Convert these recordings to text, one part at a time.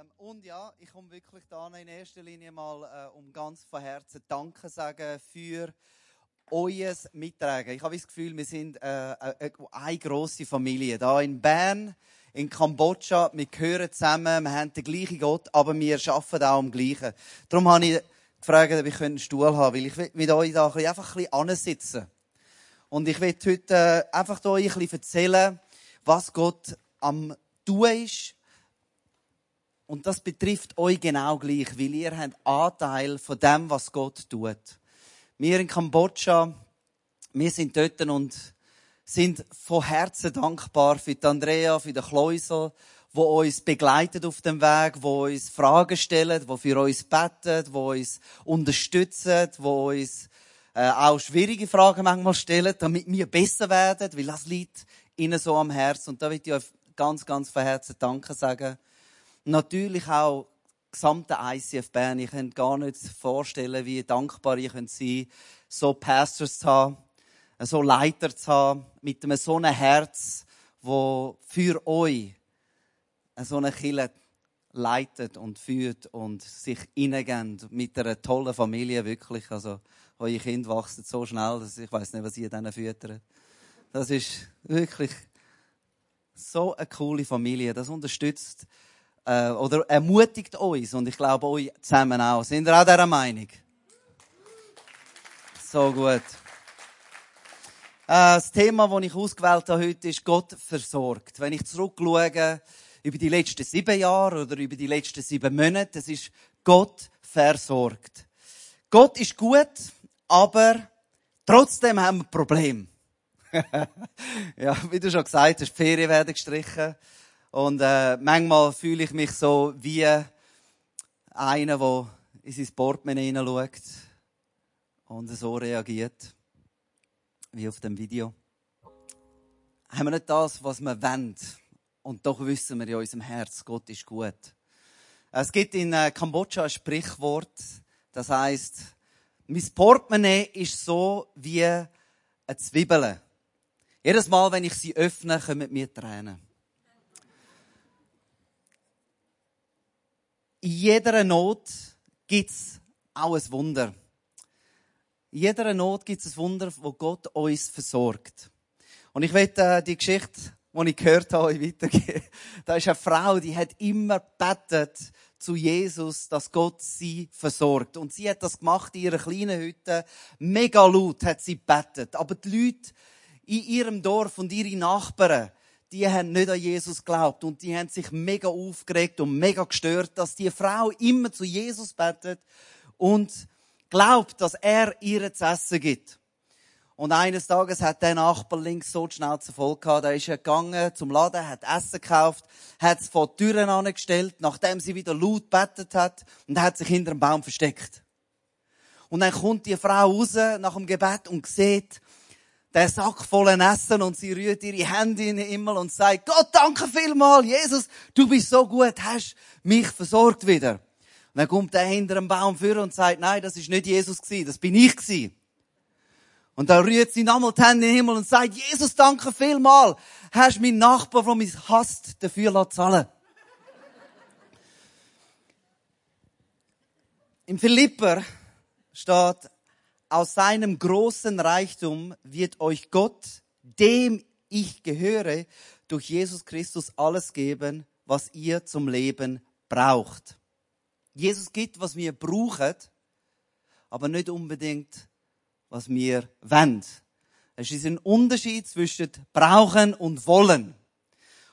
Ähm, und ja, ich komme wirklich da in erster Linie mal, äh, um ganz von Herzen Danke sagen für euer Mittragen. Ich habe das Gefühl, wir sind äh, äh, eine grosse Familie. Da in Bern, in Kambodscha, wir gehören zusammen, wir haben den gleichen Gott, aber wir arbeiten auch am gleichen. Darum habe ich gefragt, ob ich einen Stuhl haben weil ich will mit euch da einfach ein bisschen ansitzen. Und ich will heute äh, einfach euch ein bisschen erzählen, was Gott am tun ist, und das betrifft euch genau gleich, weil ihr habt Anteil von dem, was Gott tut. Wir in Kambodscha, wir sind dort und sind von Herzen dankbar für die Andrea, für den Kleusel, wo uns begleitet auf dem Weg, wo uns Fragen stellt, wo für uns betet, wo uns unterstützt, wo uns äh, auch schwierige Fragen manchmal stellt, damit wir besser werden, weil das liegt ihnen so am Herzen. Und da will ich euch ganz, ganz von Herzen Danke sagen natürlich auch gesamte ICF Bern. Ich kann gar nicht vorstellen, wie dankbar ich sein könnte, so Pastors zu haben, so Leiter zu haben, mit einem so einem Herz, wo für euch so eine Kille leitet und führt und sich hineingeht mit einer tollen Familie, wirklich. Also, eure Kinder wachsen so schnell, dass ich weiß nicht, was ihr denen füttert. Das ist wirklich so eine coole Familie. Das unterstützt äh, oder ermutigt uns und ich glaube euch zusammen auch. Sind ihr auch dieser Meinung? So gut. Äh, das Thema, das ich ausgewählt habe heute, ist Gott versorgt. Wenn ich zurückschaue über die letzten sieben Jahre oder über die letzten sieben Monate, das ist Gott versorgt. Gott ist gut, aber trotzdem haben wir Probleme. ja, wie du schon gesagt hast, die Ferien werden gestrichen. Und äh, manchmal fühle ich mich so wie einer, der in sein Portemonnaie hineinschaut und so reagiert, wie auf dem Video. Haben wir nicht das, was wir wollen? Und doch wissen wir in unserem Herz, Gott ist gut. Es gibt in äh, Kambodscha ein Sprichwort, das heißt, mein Portemonnaie ist so wie eine Zwiebel. Jedes Mal, wenn ich sie öffne, kommen mir Tränen. In jeder Not gibt's auch ein Wunder. In jeder Not gibt's ein Wunder, wo Gott uns versorgt. Und ich werde äh, die Geschichte, die ich gehört habe, weitergeben. Da ist eine Frau, die hat immer betet zu Jesus, dass Gott sie versorgt. Und sie hat das gemacht in ihrer kleinen Hütte. Mega laut hat sie betet. Aber die Leute in ihrem Dorf und ihre Nachbarn, die haben nicht an Jesus geglaubt und die haben sich mega aufgeregt und mega gestört, dass die Frau immer zu Jesus betet und glaubt, dass er ihr zu essen gibt. Und eines Tages hat der Nachbar links so schnell zu voll gehabt, da ist er gegangen zum Laden, hat Essen gekauft, hat es vor die Türen angestellt, nachdem sie wieder laut betet hat und hat sich hinter einem Baum versteckt. Und dann kommt die Frau raus nach dem Gebet und sieht, der Sack voller Essen und sie rührt ihre Hände in den Himmel und sagt, Gott, danke vielmal, Jesus, du bist so gut, hast mich versorgt wieder. Und dann kommt er hinter einem Baum für und sagt, nein, das ist nicht Jesus gewesen, das bin ich gewesen. Und dann rührt sie nochmal die Hände in den Himmel und sagt, Jesus, danke vielmal, hast meinen Nachbar, der mich hasst, dafür zahlen Im Philipper steht, aus seinem großen Reichtum wird euch Gott, dem ich gehöre, durch Jesus Christus alles geben, was ihr zum Leben braucht. Jesus gibt, was wir brauchen, aber nicht unbedingt, was wir wollen. Es ist ein Unterschied zwischen brauchen und wollen.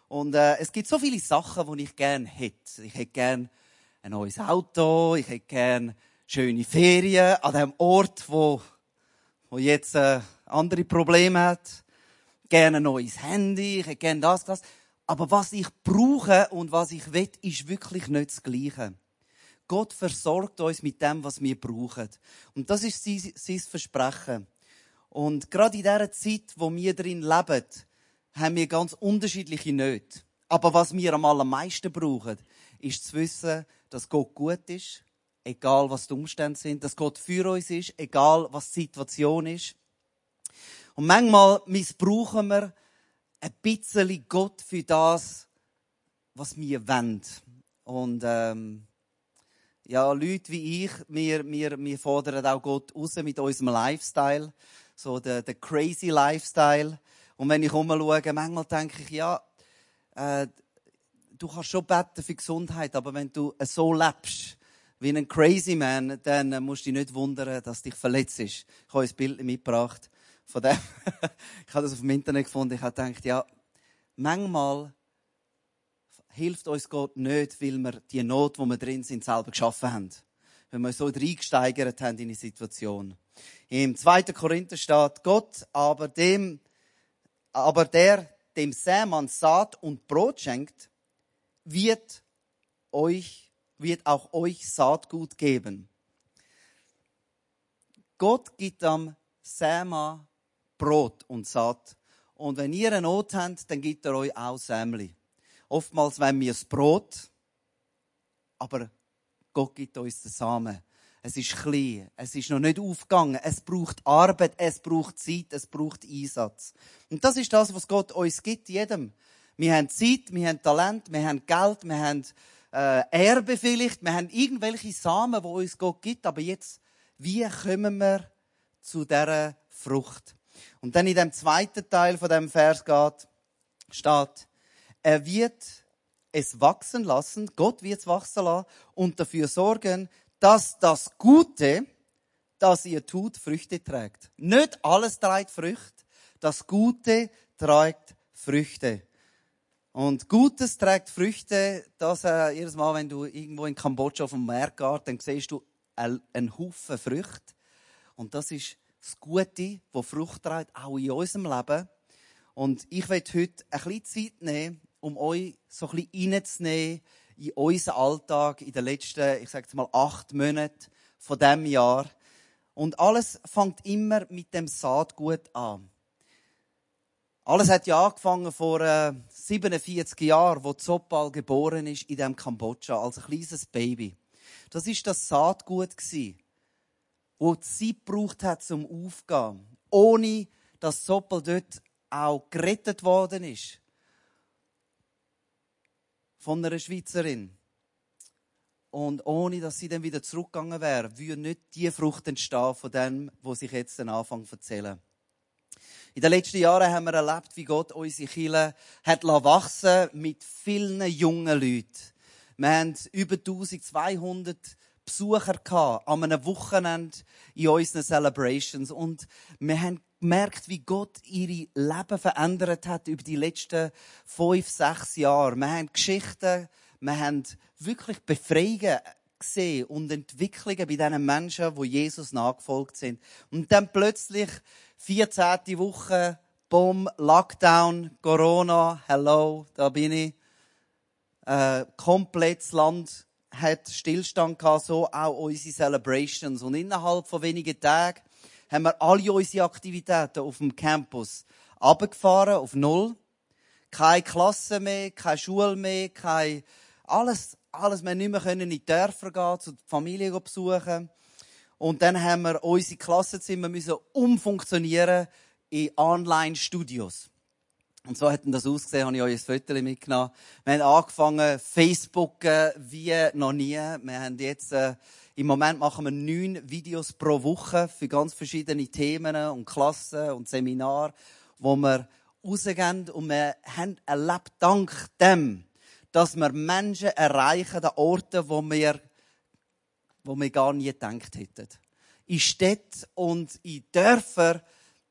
Und äh, es gibt so viele Sachen, die ich gerne hätte. Ich hätte gerne ein neues Auto, ich hätte gerne schöne Ferien an dem Ort, wo, wo jetzt äh, andere Probleme hat. Gerne ein neues Handy, ich hätte gerne das, das. Aber was ich brauche und was ich will, ist wirklich nicht das Gleiche. Gott versorgt uns mit dem, was wir brauchen. Und das ist sein, sein Versprechen. Und gerade in dieser Zeit, wo wir drin leben, haben wir ganz unterschiedliche Nöte. Aber was wir am allermeisten brauchen, ist zu wissen, dass Gott gut ist, egal was die Umstände sind, dass Gott für uns ist, egal was die Situation ist. Und manchmal missbrauchen wir ein bisschen Gott für das, was wir wollen. Und ähm, ja, Leute wie ich, wir, wir, wir fordern auch Gott raus mit unserem Lifestyle, so der, der crazy Lifestyle. Und wenn ich umschaue, manchmal denke ich, ja, äh, du kannst schon beten für Gesundheit, aber wenn du so lebst, wie ein Crazy Man, dann musst du dich nicht wundern, dass dich verletzt ist. Ich habe ein Bild mitgebracht von dem. ich habe das auf dem Internet gefunden. Ich habe gedacht, ja, manchmal hilft uns Gott nicht, weil wir die Not, wo wir drin sind, selber geschaffen haben. Wenn wir so reingesteigert haben in die Situation. Im 2. Korinther steht, Gott aber dem, aber der dem Sämann Saat und Brot schenkt, wird euch, wird auch euch Saatgut geben. Gott gibt am Sämann Brot und Saat. Und wenn ihr eine Not habt, dann gibt er euch auch Sämli. Oftmals wollen wir das Brot, aber Gott gibt uns den Samen. Es ist klein, es ist noch nicht aufgegangen, es braucht Arbeit, es braucht Zeit, es braucht Einsatz. Und das ist das, was Gott uns gibt, jedem. Wir haben Zeit, wir haben Talent, wir haben Geld, wir haben äh, Erbe vielleicht, wir haben irgendwelche Samen, wo uns Gott gibt, aber jetzt, wie kommen wir zu dieser Frucht? Und dann in dem zweiten Teil von dem Vers geht, steht, er wird es wachsen lassen, Gott wird es wachsen lassen und dafür sorgen, dass das Gute, das ihr tut, Früchte trägt. Nicht alles trägt Früchte, das Gute trägt Früchte. Und Gutes trägt Früchte, dass äh, jedes Mal, wenn du irgendwo in Kambodscha auf dem Meer gehst, dann siehst du einen Haufen Früchte. Und das ist das Gute, das Frucht trägt, auch in unserem Leben. Und ich werde heute ein bisschen Zeit nehmen, um euch so ein bisschen reinzunehmen in unseren Alltag in den letzten, ich sage mal, acht Monaten von diesem Jahr. Und alles fängt immer mit dem Saatgut an. Alles hat ja angefangen vor äh, 47 Jahren, wo Zopal geboren ist in dem Kambodscha als ein kleines Baby. Das ist das Saatgut gsi, wo Zeit gebraucht hat zum Aufgehen, ohne dass Zopal dort auch gerettet worden ist von einer Schweizerin. Und ohne, dass sie dann wieder zurückgegangen wäre, würde nicht die Frucht entstehen von dem, was ich jetzt den Anfang erzähle. In den letzten Jahren haben wir erlebt, wie Gott unsere Kirche hat wachsen mit vielen jungen Leuten. Wir haben über 1200 Besucher an einem Wochenende in unseren Celebrations. Und wir haben gemerkt, wie Gott ihre Leben verändert hat über die letzten fünf, sechs Jahre. Wir haben Geschichten, wir haben wirklich Befreiungen gesehen und Entwicklungen bei diesen Menschen, die Jesus nachgefolgt sind. Und dann plötzlich, 14. Woche, Boom, Lockdown, Corona, hello, da bin ich. Äh, komplettes Land hat Stillstand gehabt, so auch unsere Celebrations. Und innerhalb von wenigen Tagen haben wir alle unsere Aktivitäten auf dem Campus abgefahren auf Null. Keine Klasse mehr, keine Schule mehr, kein, alles, alles. Wir nicht mehr können in die Dörfer gehen, zu der Familie besuchen. Und dann haben wir unsere Klassenzimmer müssen umfunktionieren in Online-Studios. Und so hat das ausgesehen, habe ich euch ein Foto mitgenommen. Wir haben angefangen, Facebook wie noch nie. Wir haben jetzt, äh, im Moment machen wir neun Videos pro Woche für ganz verschiedene Themen und Klassen und Seminare, wo wir rausgehen und wir haben erlebt, dank dem, dass wir Menschen erreichen an Orten, wo wir, wo wir gar nie gedacht hätten. In Städten und in Dörfern,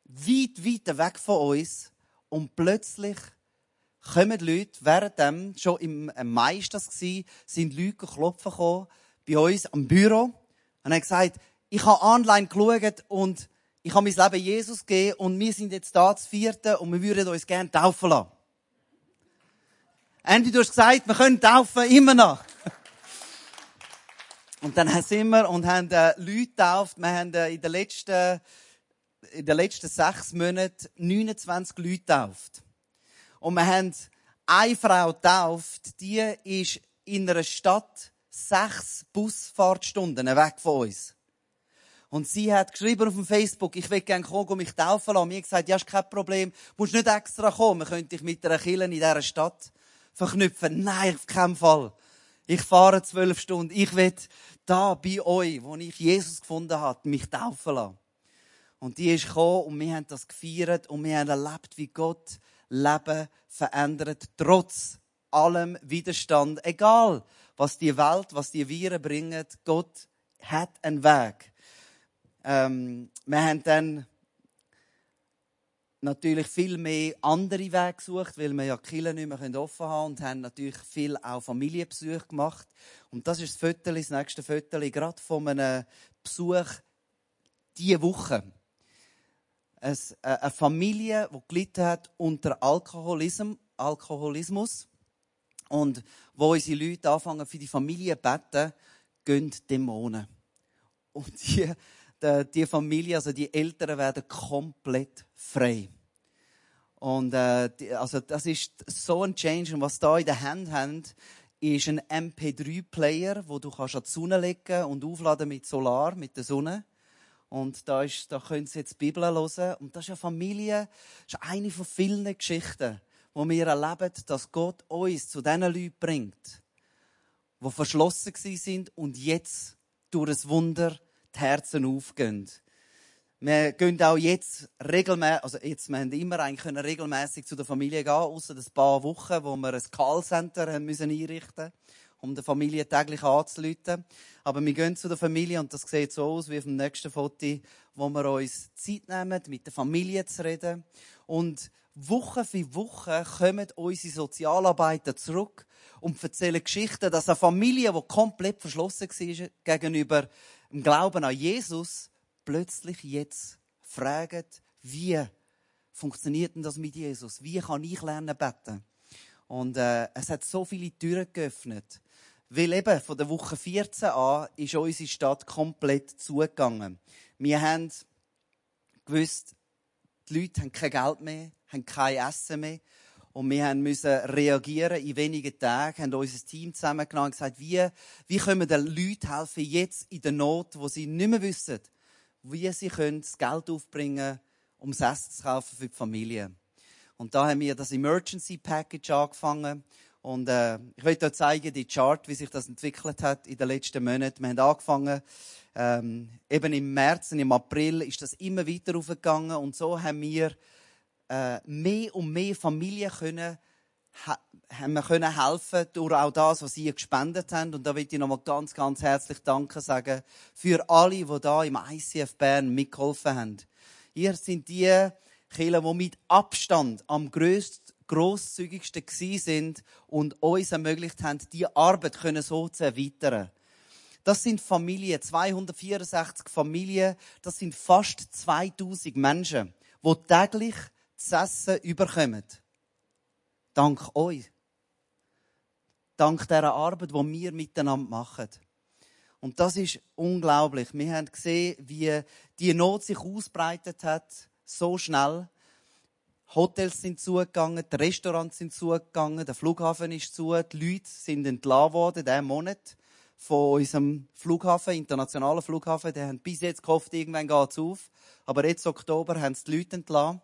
weit, weit weg von uns. Und plötzlich kommen Leute, während schon im Mai das war, sind Leute klopfen gekommen, bei uns am Büro und haben gesagt, ich habe online geschaut und ich habe mein Leben Jesus gegeben und wir sind jetzt da zu vierten und wir würden uns gerne taufen lassen. Andy, du hast gesagt, wir können taufen, immer noch. Und dann sind wir und haben äh, Leute getauft. Wir haben äh, in den letzten, in den letzten sechs Monaten 29 Leute getauft. Und wir haben eine Frau getauft, die ist in einer Stadt sechs Busfahrtstunden weg von uns. Und sie hat geschrieben auf dem Facebook, ich will gerne kommen, um mich taufen lassen. Mir gesagt, ja, ist kein Problem. Musst nicht extra kommen. Wir können dich mit einer Kille in dieser Stadt verknüpfen. Nein, auf keinen Fall. Ich fahre zwölf Stunden. Ich will da bei euch, wo ich Jesus gefunden habe, mich taufen lassen. Und die ist gekommen und wir haben das gefeiert und wir haben erlebt, wie Gott Leben verändert, trotz allem Widerstand. Egal, was die Welt, was die Viren bringen, Gott hat einen Weg. Ähm, wir haben dann natürlich viel mehr andere Wege gesucht, weil wir ja die Kirche nicht mehr offen haben und haben natürlich viel auch Familienbesuche gemacht. Und das ist das Foto, das nächste Foto, gerade von einem Besuch diese Woche. Äh, eine Familie, die gelitten hat unter Alkoholismus, Alkoholismus und wo unsere Leute anfangen, für die Familie zu beten, gehen Dämonen. Und die, die, die Familie, also die Eltern werden komplett frei. Und äh, die, also das ist so ein Change. Und was da in der Hand haben, ist ein MP3-Player, wo du kannst an die Sonne legen und aufladen mit Solar, mit der Sonne. Und da, ist, da können Sie jetzt die Bibel hören. Und das ist eine Familie, das ist eine von vielen Geschichten, wo wir erleben, dass Gott uns zu diesen Leuten bringt, die verschlossen sind und jetzt durch ein Wunder die Herzen aufgehen. Wir gehen auch jetzt regelmäßig, also jetzt, wir haben immer eigentlich können regelmäßig zu der Familie gehen, außer ein paar Wochen, wo wir ein Callcenter haben müssen einrichten um der Familie täglich anzuleiten. Aber wir gehen zu der Familie und das sieht so aus wie auf dem nächsten Foto, wo wir uns Zeit nehmen, mit der Familie zu reden. Und Woche für Woche kommen unsere Sozialarbeiter zurück und erzählen Geschichten, dass eine Familie, die komplett verschlossen war gegenüber dem Glauben an Jesus, plötzlich jetzt fragt, wie funktioniert denn das mit Jesus? Wie kann ich lernen beten? Und äh, es hat so viele Türen geöffnet. Weil eben von der Woche 14 an ist unsere Stadt komplett zugegangen. Wir haben gewusst, die Leute haben kein Geld mehr, haben kein Essen mehr. Und wir müssen reagieren in wenigen Tagen, haben unser Team zusammengenommen und gesagt, wie, wie können wir den Leuten helfen, jetzt in der Not, wo sie nicht mehr wissen, wie sie können das Geld aufbringen um das Essen zu kaufen für die Familie. Und da haben wir das Emergency Package angefangen. Und äh, ich möchte euch zeigen, die Chart, wie sich das entwickelt hat in den letzten Monaten. Wir haben angefangen, ähm, eben im März und im April ist das immer weiter aufgegangen. Und so haben wir äh, mehr und mehr Familien können, haben wir können helfen durch auch das, was sie gespendet haben. Und da will ich nochmal ganz, ganz herzlich Danke sagen für alle, die da im ICF Bern mitgeholfen haben. Ihr sind die Kirchen, die mit Abstand am grössten grosszügigsten sind und uns ermöglicht haben, die Arbeit können so zu erweitern. Das sind Familien, 264 Familien, das sind fast 2000 Menschen, die täglich zu essen überkommen. Dank euch. Dank dieser Arbeit, die wir miteinander machen. Und das ist unglaublich. Wir haben gesehen, wie die Not sich ausbreitet hat, so schnell. Hotels sind zugegangen, die Restaurants sind zugegangen, der Flughafen ist zu, die Leute sind entlassen worden diesen Monat von unserem Flughafen, internationalen Flughafen. Die haben bis jetzt gehofft, irgendwann geht es auf. Aber jetzt Oktober haben sie die Leute entlassen.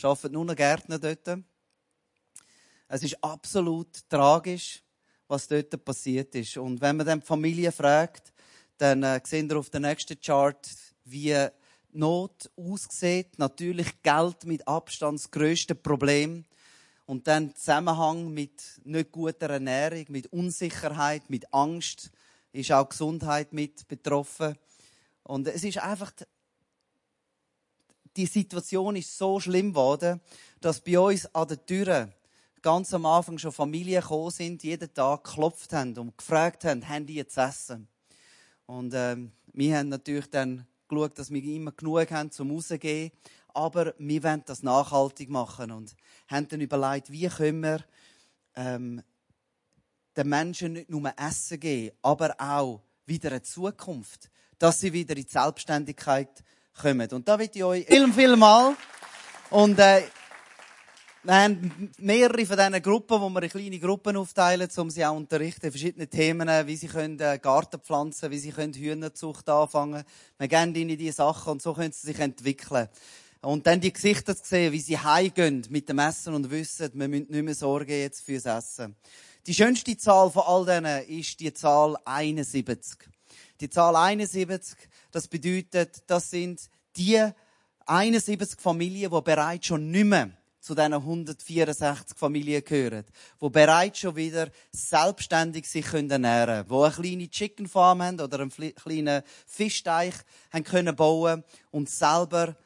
Arbeiten nur noch Gärtner dort. Es ist absolut tragisch, was dort passiert ist. Und wenn man dann die Familie fragt, dann äh, sehen wir auf der nächsten Chart, wie Not aussieht. Natürlich Geld mit Abstand das grösste Problem. Und dann Zusammenhang mit nicht guter Ernährung, mit Unsicherheit, mit Angst, ist auch Gesundheit mit betroffen. Und es ist einfach, die Situation ist so schlimm geworden, dass bei uns an der Tür ganz am Anfang schon Familien gekommen sind, jeden Tag geklopft haben und gefragt haben, haben die jetzt Essen? Und ähm, wir haben natürlich dann geschaut, dass wir immer genug haben zum Rausgehen. Aber wir wollen das nachhaltig machen und haben dann überlegt, wie können wir ähm, den Menschen nicht nur Essen geben, aber auch wieder eine Zukunft, dass sie wieder in die Selbstständigkeit kommen. Und da will ich euch vielen, vielen Mal und äh, wir haben mehrere von diesen Gruppen, wo wir in kleine Gruppen aufteilen, um sie auch unterrichten, verschiedene Themen, wie sie können äh, Garten pflanzen, wie sie können Hühnerzucht anfangen. Wir geben ihnen diese Sachen und so können sie sich entwickeln. Und dann die Gesichter zu sehen, wie sie heimgehen mit dem Essen und wissen, wir müssen nicht mehr sorgen jetzt fürs Essen. Die schönste Zahl von all denen ist die Zahl 71. Die Zahl 71, das bedeutet, das sind die 71 Familien, die bereits schon nicht mehr zu diesen 164 Familien gehören, die bereits schon wieder selbstständig sich ernähren können, die eine kleine Chicken Farm haben oder einen kleinen Fischteich haben können bauen und selber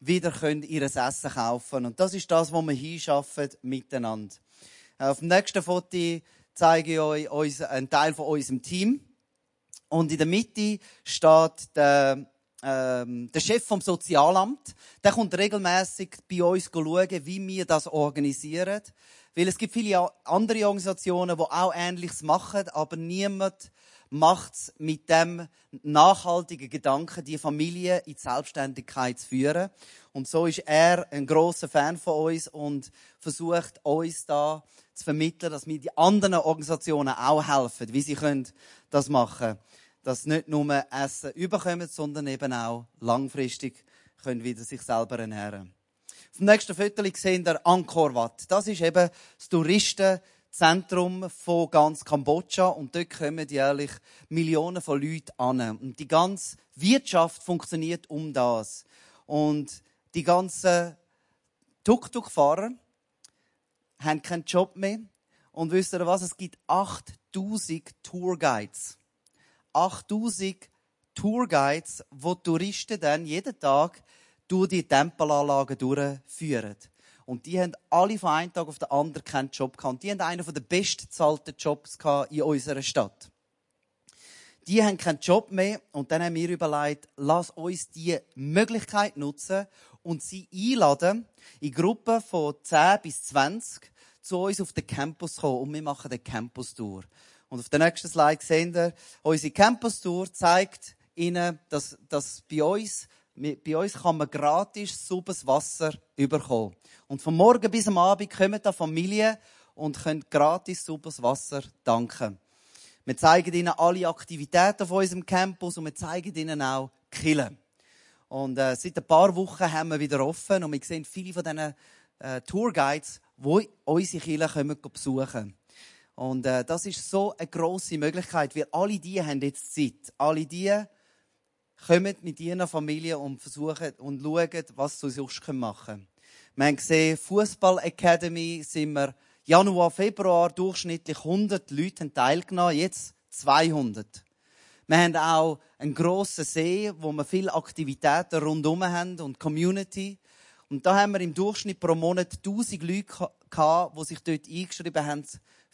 wieder können ihr Essen kaufen Und das ist das, was wir hinschaffen miteinander. Auf dem nächsten Foto zeige ich euch einen Teil von unserem Team. Und in der Mitte steht der, ähm, der Chef vom Sozialamt. Der kommt regelmäßig bei uns schauen, wie wir das organisieren. Weil es gibt viele andere Organisationen, die auch Ähnliches machen, aber niemand macht es mit dem nachhaltigen Gedanken, die Familie in die Selbstständigkeit zu führen. Und so ist er ein großer Fan von uns und versucht uns da zu vermitteln, dass wir die anderen Organisationen auch helfen, wie sie können das machen dass nicht nur Essen überkommen, sondern eben auch langfristig können wieder sich selber ernähren. Auf dem nächsten Foto sehen wir Angkor Wat. Das ist eben das Touristenzentrum von ganz Kambodscha und dort kommen jährlich Millionen von Leuten an. Und die ganze Wirtschaft funktioniert um das. Und die ganzen Tuk-Tuk-Fahrer haben keinen Job mehr. Und wisst ihr was? Es gibt 8000 Tourguides. 8000 Tourguides, wo Touristen dann jeden Tag durch die Tempelanlagen durchführen. Und die haben alle von einem Tag auf den anderen keinen Job gehabt. Die haben einen der bestzahlten Jobs in unserer Stadt. Die haben keinen Job mehr und dann haben wir überlegt, lass uns die Möglichkeit nutzen und sie einladen, in Gruppen von 10 bis 20 zu uns auf den Campus kommen und wir machen den Campus Tour. Und auf der nächsten Slide sehen wir, unsere Campus Tour zeigt Ihnen, dass, dass bei uns bei uns kann man gratis sauberes Wasser überkommen. Und von morgen bis am Abend kommen da Familien und können gratis sauberes Wasser danken. Wir zeigen ihnen alle Aktivitäten von unserem Campus und wir zeigen ihnen auch Killen. Und äh, seit ein paar Wochen haben wir wieder offen und wir sehen viele von diesen äh, Tourguides, die unsere kommen besuchen. Und äh, das ist so eine grosse Möglichkeit, weil alle die haben jetzt Zeit. Alle die kommen mit ihren Familien und versuchen und schauen, was sie sonst machen können. Wir haben gesehen, Fußball Academy sind wir Januar, Februar durchschnittlich 100 Leute teilgenommen, jetzt 200. Wir haben auch einen grossen See, wo wir viele Aktivitäten rundherum haben und Community. Und da haben wir im Durchschnitt pro Monat 1000 Leute gehabt, die sich dort eingeschrieben haben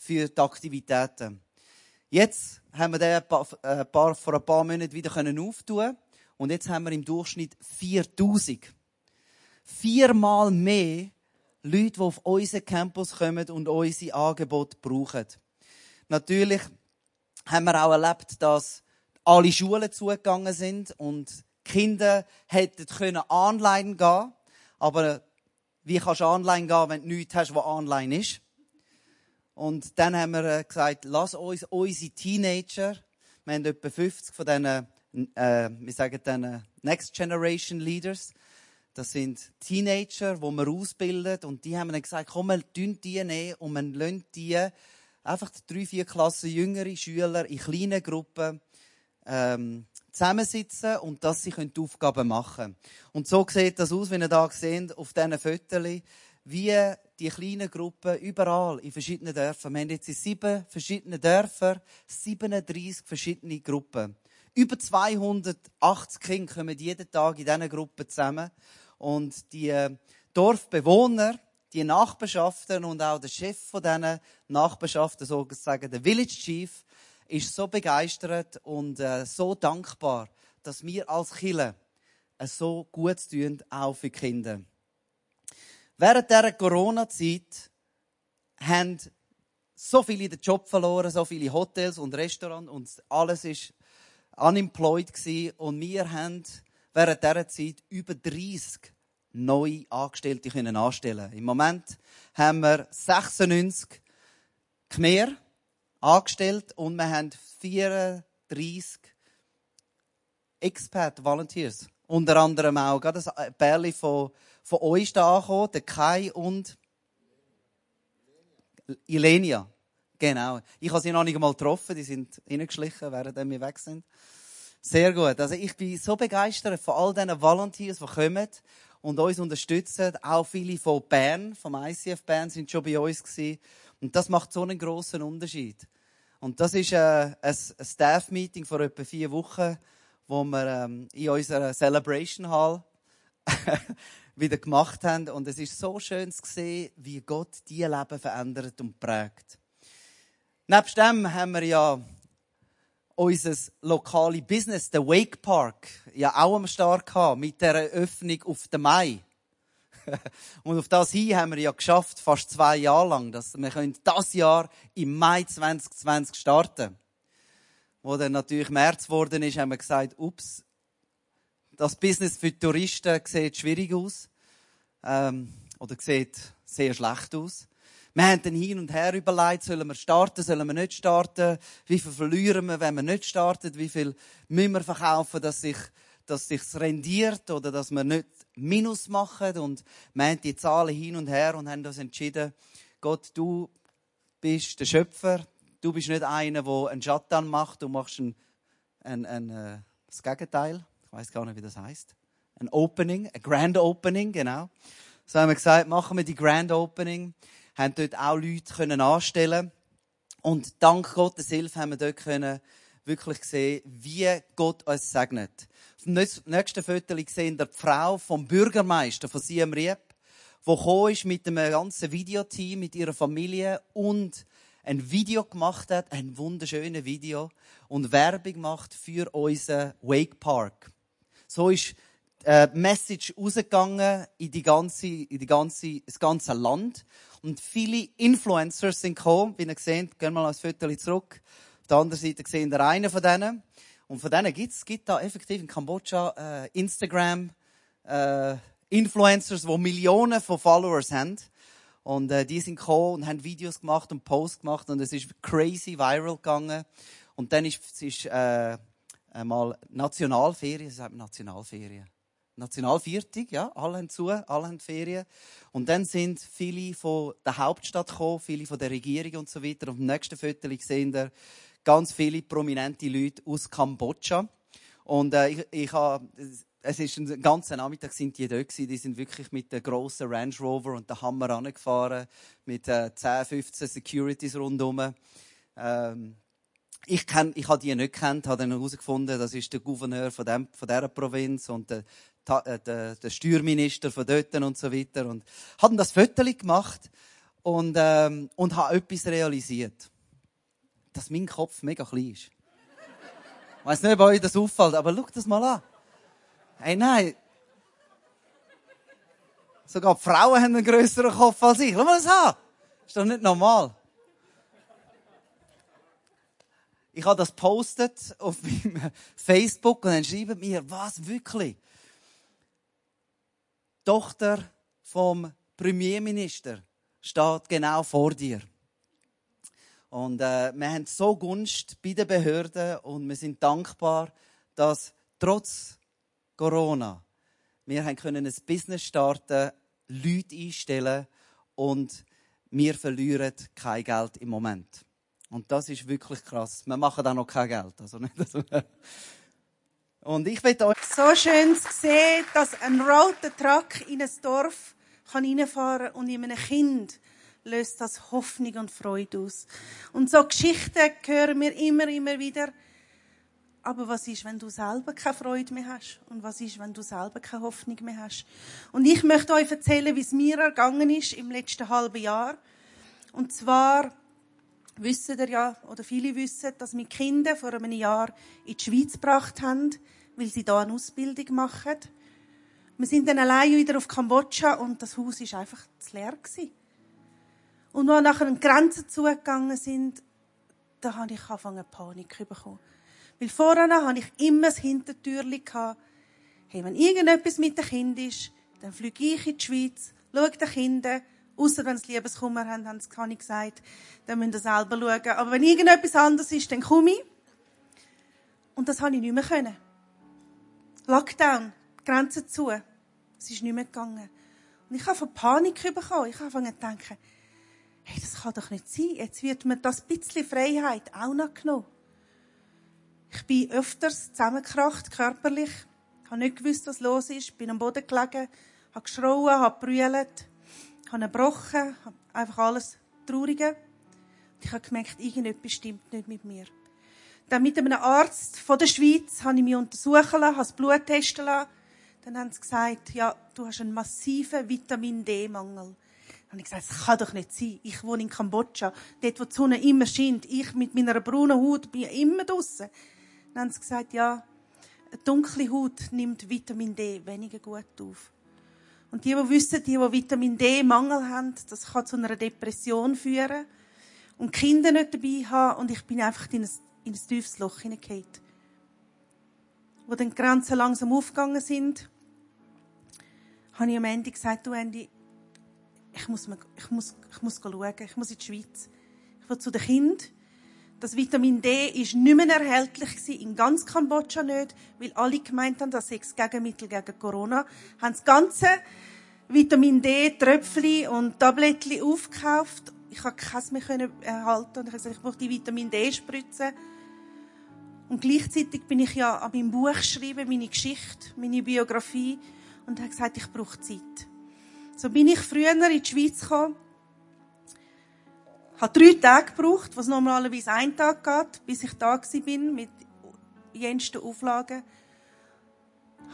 für die Aktivitäten. Jetzt haben wir den äh, vor ein paar Monaten wieder auftun und jetzt haben wir im Durchschnitt 4000. Viermal mehr Leute, die auf unseren Campus kommen und unsere Angebote brauchen. Natürlich haben wir auch erlebt, dass alle Schulen zugegangen sind und Kinder hätten können online gehen aber wie kannst du online gehen, wenn du nichts hast, was online ist? Und dann haben wir äh, gesagt, lass uns unsere Teenager, wir haben etwa 50 von diesen, äh, wir sagen dann Next Generation Leaders, das sind Teenager, die wir ausbilden und die haben dann gesagt, komm, wir tun die nehmen und wir lassen die einfach drei, vier Klassen jüngere Schüler in kleinen Gruppen ähm, zusammensitzen und dass sie die Aufgaben machen können. Und so sieht das aus, wie ihr da seht, auf diesen Fotos, wie die kleinen Gruppen überall in verschiedenen Dörfern. Wir haben jetzt in sieben verschiedenen Dörfern 37 verschiedene Gruppen. Über 280 Kinder kommen jeden Tag in diesen Gruppen zusammen. Und die äh, Dorfbewohner, die Nachbarschaften und auch der Chef von diesen Nachbarschaften, sozusagen der Village Chief, ist so begeistert und äh, so dankbar, dass wir als Killer äh, so gut tun, auch für Kinder. Während dieser Corona-Zeit haben so viele den Job verloren, so viele Hotels und Restaurants und alles ist unemployed gewesen. und wir haben während dieser Zeit über 30 neue Angestellte können anstellen. Im Moment haben wir 96 Khmer angestellt und wir haben 34 Expert Volunteers. Unter anderem auch gerade ein Bärli von, von euch da angekommen, der Kai und Ilenia. Genau. Ich habe sie noch nicht einmal getroffen, die sind reingeschlichen, während wir weg sind. Sehr gut. Also ich bin so begeistert von all diesen Volunteers, die kommen und uns unterstützen. Auch viele von Bern, vom ICF Bern, sind schon bei uns gewesen. Und das macht so einen grossen Unterschied. Und das ist äh, ein Staff-Meeting vor etwa vier Wochen, wo wir ähm, in unserer Celebration Hall wieder gemacht haben. Und es ist so schön zu sehen, wie Gott die Leben verändert und prägt. Nebst dem haben wir ja unser lokales Business, der Wake Park, ja auch am Start gehabt, mit der Eröffnung auf den Mai. Und auf das hin haben wir ja geschafft, fast zwei Jahre lang, dass wir das Jahr im Mai 2020 starten. Wo dann natürlich März geworden ist, haben wir gesagt, ups, das Business für Touristen sieht schwierig aus. Ähm, oder sieht sehr schlecht aus. Wir haben dann hin und her überlegt, sollen wir starten, sollen wir nicht starten, wie viel verlieren wir, wenn wir nicht starten, wie viel müssen wir verkaufen, dass sich dass sich's rendiert oder dass wir nicht Minus machen? Und wir haben die Zahlen hin und her und haben uns entschieden, Gott, du bist der Schöpfer, du bist nicht einer, der einen Shutdown macht, du machst ein, ein, ein, äh, das Gegenteil, ich weiß gar nicht, wie das heißt, ein Opening, ein Grand Opening, genau. So haben wir gesagt, machen wir die Grand Opening haben dort auch Leute können anstellen und dank Gottes Hilfe haben wir dort können wirklich sehen, wie Gott uns segnet. Auf dem nächsten Foto sehen wir die Frau vom Bürgermeister von Siem Reap, die gekommen ist mit einem ganzen Videoteam, mit ihrer Familie und ein Video gemacht hat, ein wunderschönes Video und Werbung macht für unseren Wake Park. So ist äh, Message rausgegangen in die ganze, in die ganze, das ganze Land. Und viele Influencers sind gekommen. Wie ihr seht, gehen wir mal ein Foto zurück. Auf der anderen Seite sehen wir einen von denen. Und von denen gibt's, gibt da effektiv in Kambodscha, äh, Instagram, äh, Influencers, die Millionen von Followers haben. Und äh, die sind gekommen und haben Videos gemacht und Posts gemacht und es ist crazy viral gegangen. Und dann ist, es ist äh, mal Nationalferien, sagt man Nationalferien. Nationalviertig, ja, alle haben zu, alle haben Ferien. Und dann sind viele von der Hauptstadt gekommen, viele von der Regierung und so weiter. Und im nächsten Foto sehen wir ganz viele prominente Leute aus Kambodscha. Und äh, ich, ich habe, es ist ein ganzer Nachmittag sind die dort gewesen. Die sind wirklich mit der grossen Range Rover und der Hammer angefahren, mit äh, 10, 15 Securities rundherum. Ähm, ich kenn, ich habe die nicht kennt, habe dann herausgefunden, das ist der Gouverneur von, dem, von dieser Provinz und der der, der Steuerminister von dort und so weiter. Und haben das Foto gemacht und, ähm, und habe etwas realisiert. Dass mein Kopf mega klein ist. Ich weiss nicht, ob euch das auffällt, aber schaut das mal an. Hey, nein. Sogar die Frauen haben einen grösseren Kopf als ich. Schau mal das an. Ist doch nicht normal. Ich habe das postet auf meinem Facebook und dann schreiben mir, was wirklich? Tochter vom Premierminister steht genau vor dir. Und äh, wir haben so Gunst bei den Behörden und wir sind dankbar, dass trotz Corona wir haben können ein Business starten, Leute einstellen und wir verlieren kein Geld im Moment. Und das ist wirklich krass. Wir machen auch noch kein Geld. Also nicht, dass und ich will euch so schön sehen, dass ein roter Truck in ein Dorf kann reinfahren und in einem Kind löst das Hoffnung und Freude aus. Und so Geschichten hören wir immer, immer wieder. Aber was ist, wenn du selber keine Freude mehr hast? Und was ist, wenn du selber keine Hoffnung mehr hast? Und ich möchte euch erzählen, wie es mir ergangen ist im letzten halben Jahr. Und zwar wissen ihr ja, oder viele wissen, dass wir Kinder vor einem Jahr in die Schweiz gebracht haben, weil sie da eine Ausbildung machen. Wir sind dann allein wieder auf Kambodscha und das Haus ist einfach zu leer gewesen. Und als wir nachher an die Grenzen zugegangen sind, da habe ich angefangen Panik zu bekommen. Weil vorher hatte ich immer das Hintertürchen. Hey, wenn irgendetwas mit dem Kind ist, dann fliege ich in die Schweiz, schaue den Kindern Außer wenn sie Liebeskummer haben, haben sie gar gesagt, dann müssen sie selber schauen. Aber wenn irgendetwas anderes ist, dann komme ich. Und das habe ich nicht mehr können. Lockdown, Grenzen zu. Es ist nicht mehr gegangen. Und ich habe von Panik bekommen. Ich habe angefangen zu denken, hey, das kann doch nicht sein. Jetzt wird mir das bisschen Freiheit auch noch genommen. Ich bin öfters zusammengekracht, körperlich. Ich habe nicht gewusst, was los ist. Bin am Boden gelegen, habe geschrauen, habe brüllt, habe gebrochen, habe einfach alles Traurige. Und ich habe gemerkt, irgendetwas stimmt nicht mit mir. Dann mit einem Arzt von der Schweiz habe ich mich untersuchen lassen, habe das Blut testen lassen. Dann haben sie gesagt, ja, du hast einen massiven Vitamin D-Mangel. Dann habe ich gesagt, das kann doch nicht sein. Ich wohne in Kambodscha, dort, wo die Sonne immer scheint. Ich mit meiner braunen Haut bin immer draussen. Dann haben sie gesagt, ja, eine dunkle Haut nimmt Vitamin D weniger gut auf. Und die, die wissen, die, die Vitamin D-Mangel haben, das kann zu einer Depression führen. Und Kinder nicht dabei haben. Und ich bin einfach in ein, in ein tiefes Loch hineingehauen. Wo dann die Grenzen langsam aufgegangen sind, habe ich am Ende gesagt, du Andy, ich muss, ich muss, ich muss schauen, ich muss in die Schweiz. Ich will zu den Kindern. Das Vitamin D ist nicht mehr erhältlich in ganz Kambodscha nicht, weil alle gemeint haben, das sei das Gegenmittel gegen Corona. Haben das ganze Vitamin D Tröpfchen und Tablettchen aufgekauft. Ich konnte keins mehr erhalten und ich habe gesagt, ich brauche die Vitamin D Spritze. Und gleichzeitig bin ich ja an meinem Buch geschrieben, meine Geschichte, meine Biografie und habe gesagt, ich brauche Zeit. So bin ich früher in die Schweiz gekommen, habe drei Tage gebraucht, was normalerweise ein Tag geht, bis ich da bin mit jensten Auflagen.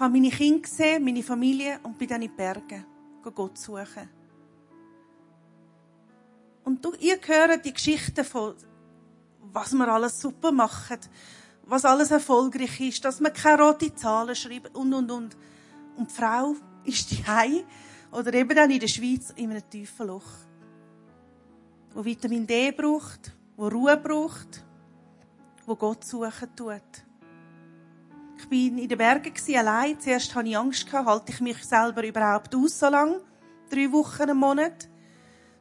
Habe meine Kinder gesehen, meine Familie und bin dann in die Berge Gott suchen. Und du, ihr hört die Geschichten von, was wir alles super machen, was alles erfolgreich ist, dass man keine rote Zahlen schreibt und, und, und. Und die Frau ist die Hei oder eben dann in der Schweiz in einem tiefen Loch wo Vitamin D braucht, wo Ruhe braucht, wo Gott suchen tut. Ich bin in den Bergen allein. Zuerst hatte ich Angst, halte ich mich selber überhaupt aus so lang? Drei Wochen, einen Monat.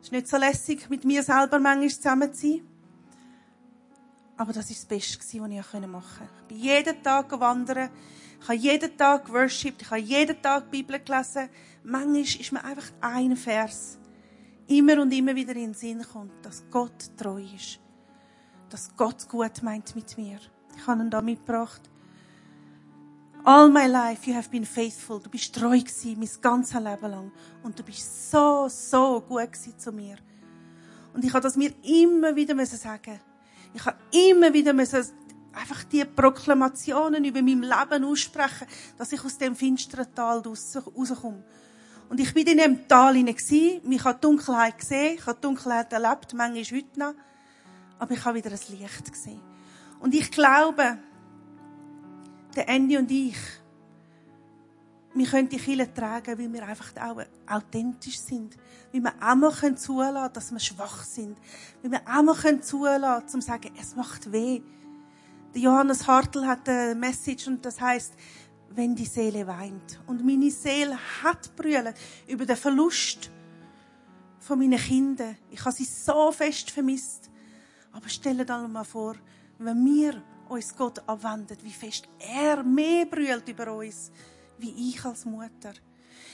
Es ist nicht so lässig, mit mir selber manchmal zusammen zu sein. Aber das war das Beste, was ich machen konnte. Ich bin jeden Tag wandern. Ich habe jeden Tag worshipped. Ich habe jeden Tag die Bibel gelesen. Manchmal ist mir einfach ein Vers immer und immer wieder in den Sinn kommt, dass Gott treu ist. Dass Gott gut meint mit mir. Ich habe ihn da mitgebracht. All my life you have been faithful. Du bist treu gewesen, mein ganzes Leben lang. Und du bist so, so gut gewesen zu mir. Und ich habe das mir immer wieder sagen Ich habe immer wieder müssen einfach die Proklamationen über mein Leben aussprechen, dass ich aus dem finsteren Tal rauskomme. Und ich bin in dem Tal hinein. Ich habe die Dunkelheit gesehen. Ich habe Dunkelheit erlebt. Manchmal heute noch. Aber ich habe wieder ein Licht gesehen. Und ich glaube, der Andy und ich, wir können die Kille tragen, weil wir einfach auch authentisch sind. Weil wir auch mal zulassen dass wir schwach sind. Weil wir auch mal zulassen um zu sagen, es macht weh. Der Johannes Hartl hat eine Message und das heißt, wenn die Seele weint. Und meine Seele hat brüllen über den Verlust von meinen Kindern. Ich habe sie so fest vermisst. Aber stell dir mal vor, wenn wir uns Gott abwenden, wie fest er mehr brüllt über uns, wie ich als Mutter.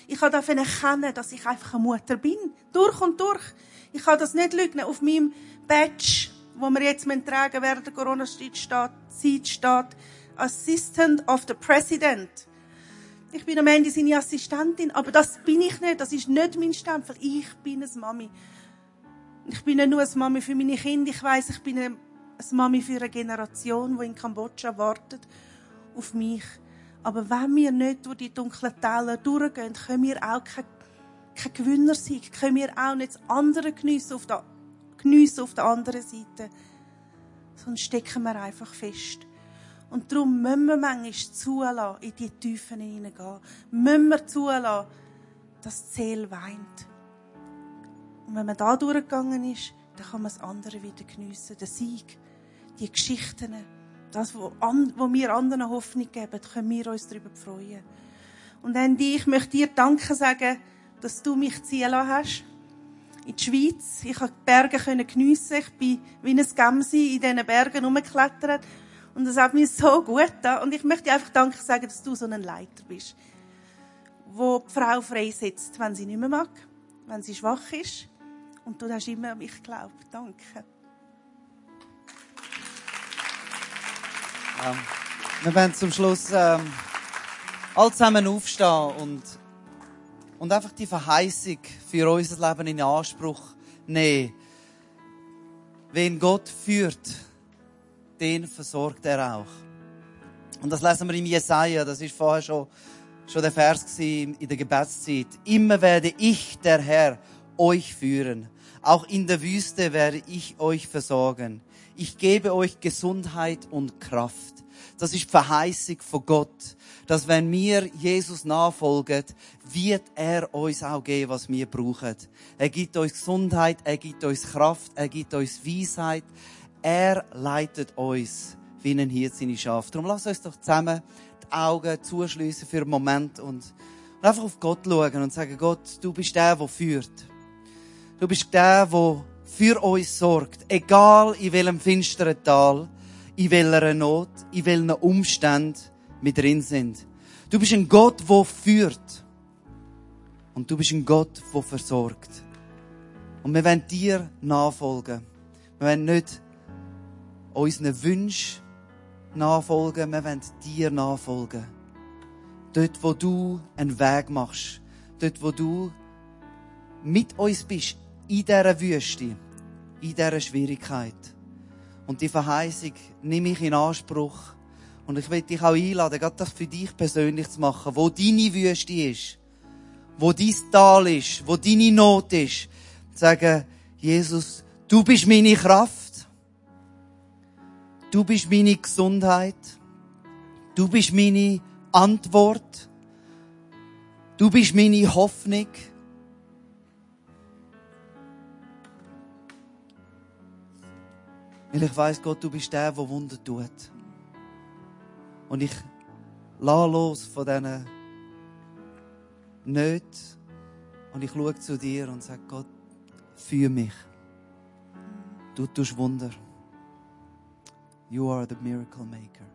Ich davon erkennen, dass ich einfach eine Mutter bin. Durch und durch. Ich kann das nicht lügen. Auf meinem Badge, wo wir jetzt tragen während der Corona-Zeit steht, steht Assistant of the President. Ich bin am Ende seine Assistentin, aber das bin ich nicht. Das ist nicht mein Stempel. Ich bin eine Mami. Ich bin nicht nur eine Mami für meine Kinder. Ich weiß, ich bin eine Mami für eine Generation, die in Kambodscha wartet auf mich. Aber wenn wir nicht durch die dunklen Täler durchgehen, können wir auch kein, kein Gewinner sein. Können wir auch nicht das andere geniessen auf der, auf der anderen Seite. Sonst stecken wir einfach fest. Und darum müssen wir manchmal zulassen, in die Tiefen hineingehen. Müssen wir zulassen, dass die Seele weint. Und wenn man da durchgegangen ist, dann kann man das andere wieder geniessen. Den Sieg, die Geschichten, das, wo, wir anderen Hoffnung geben, können wir uns darüber freuen. Und Andy, ich möchte dir Danke sagen, dass du mich ziehen lassen hast. In die Schweiz. Ich konnte die Berge geniessen. Ich bin wie ein Gemsi in diesen Bergen rumgeklettert. Und das hat mir so gut da. Und ich möchte einfach Danke sagen, dass du so ein Leiter bist, wo die Frau freisetzt, wenn sie nicht mehr mag, wenn sie schwach ist, Und du hast immer an mich geglaubt. Danke. Ähm, wir werden zum Schluss ähm, alle zusammen aufstehen und, und einfach die Verheißung für unser Leben in Anspruch nehmen. Wen Gott führt, den versorgt er auch. Und das lesen wir im Jesaja, das ist vorher schon, schon der Vers in der Gebetszeit. Immer werde ich, der Herr, euch führen. Auch in der Wüste werde ich euch versorgen. Ich gebe euch Gesundheit und Kraft. Das ist die Verheißung von Gott, dass wenn wir Jesus nachfolgen, wird er uns auch geben, was wir brauchen. Er gibt uns Gesundheit, er gibt uns Kraft, er gibt uns Weisheit. Er leitet uns wie ein Hirte seine Schafe. Darum lass uns doch zusammen die Augen zuschließen für einen Moment und einfach auf Gott schauen und sagen, Gott, du bist der, der führt. Du bist der, der für uns sorgt. Egal in welchem finsteren Tal, in welcher Not, in welchen Umständen wir drin sind. Du bist ein Gott, der führt. Und du bist ein Gott, der versorgt. Und wir wollen dir nachfolgen. Wir wollen nicht unseren Wünschen nachfolgen, wir wollen dir nachfolgen. Dort, wo du einen Weg machst. Dort, wo du mit uns bist, in dieser Wüste, in dieser Schwierigkeit. Und die Verheißung nehme ich in Anspruch. Und ich will dich auch einladen, gerade das für dich persönlich zu machen, wo deine Wüste ist, wo dein Tal ist, wo deine Not ist. Sagen, Jesus, du bist meine Kraft. Du bist meine Gesundheit. Du bist meine Antwort. Du bist meine Hoffnung. Weil ich weiß, Gott, du bist der, der Wunder tut. Und ich lasse los von diesen Nöten und ich schaue zu dir und sage, Gott, für mich. Du tust Wunder. You are the miracle maker.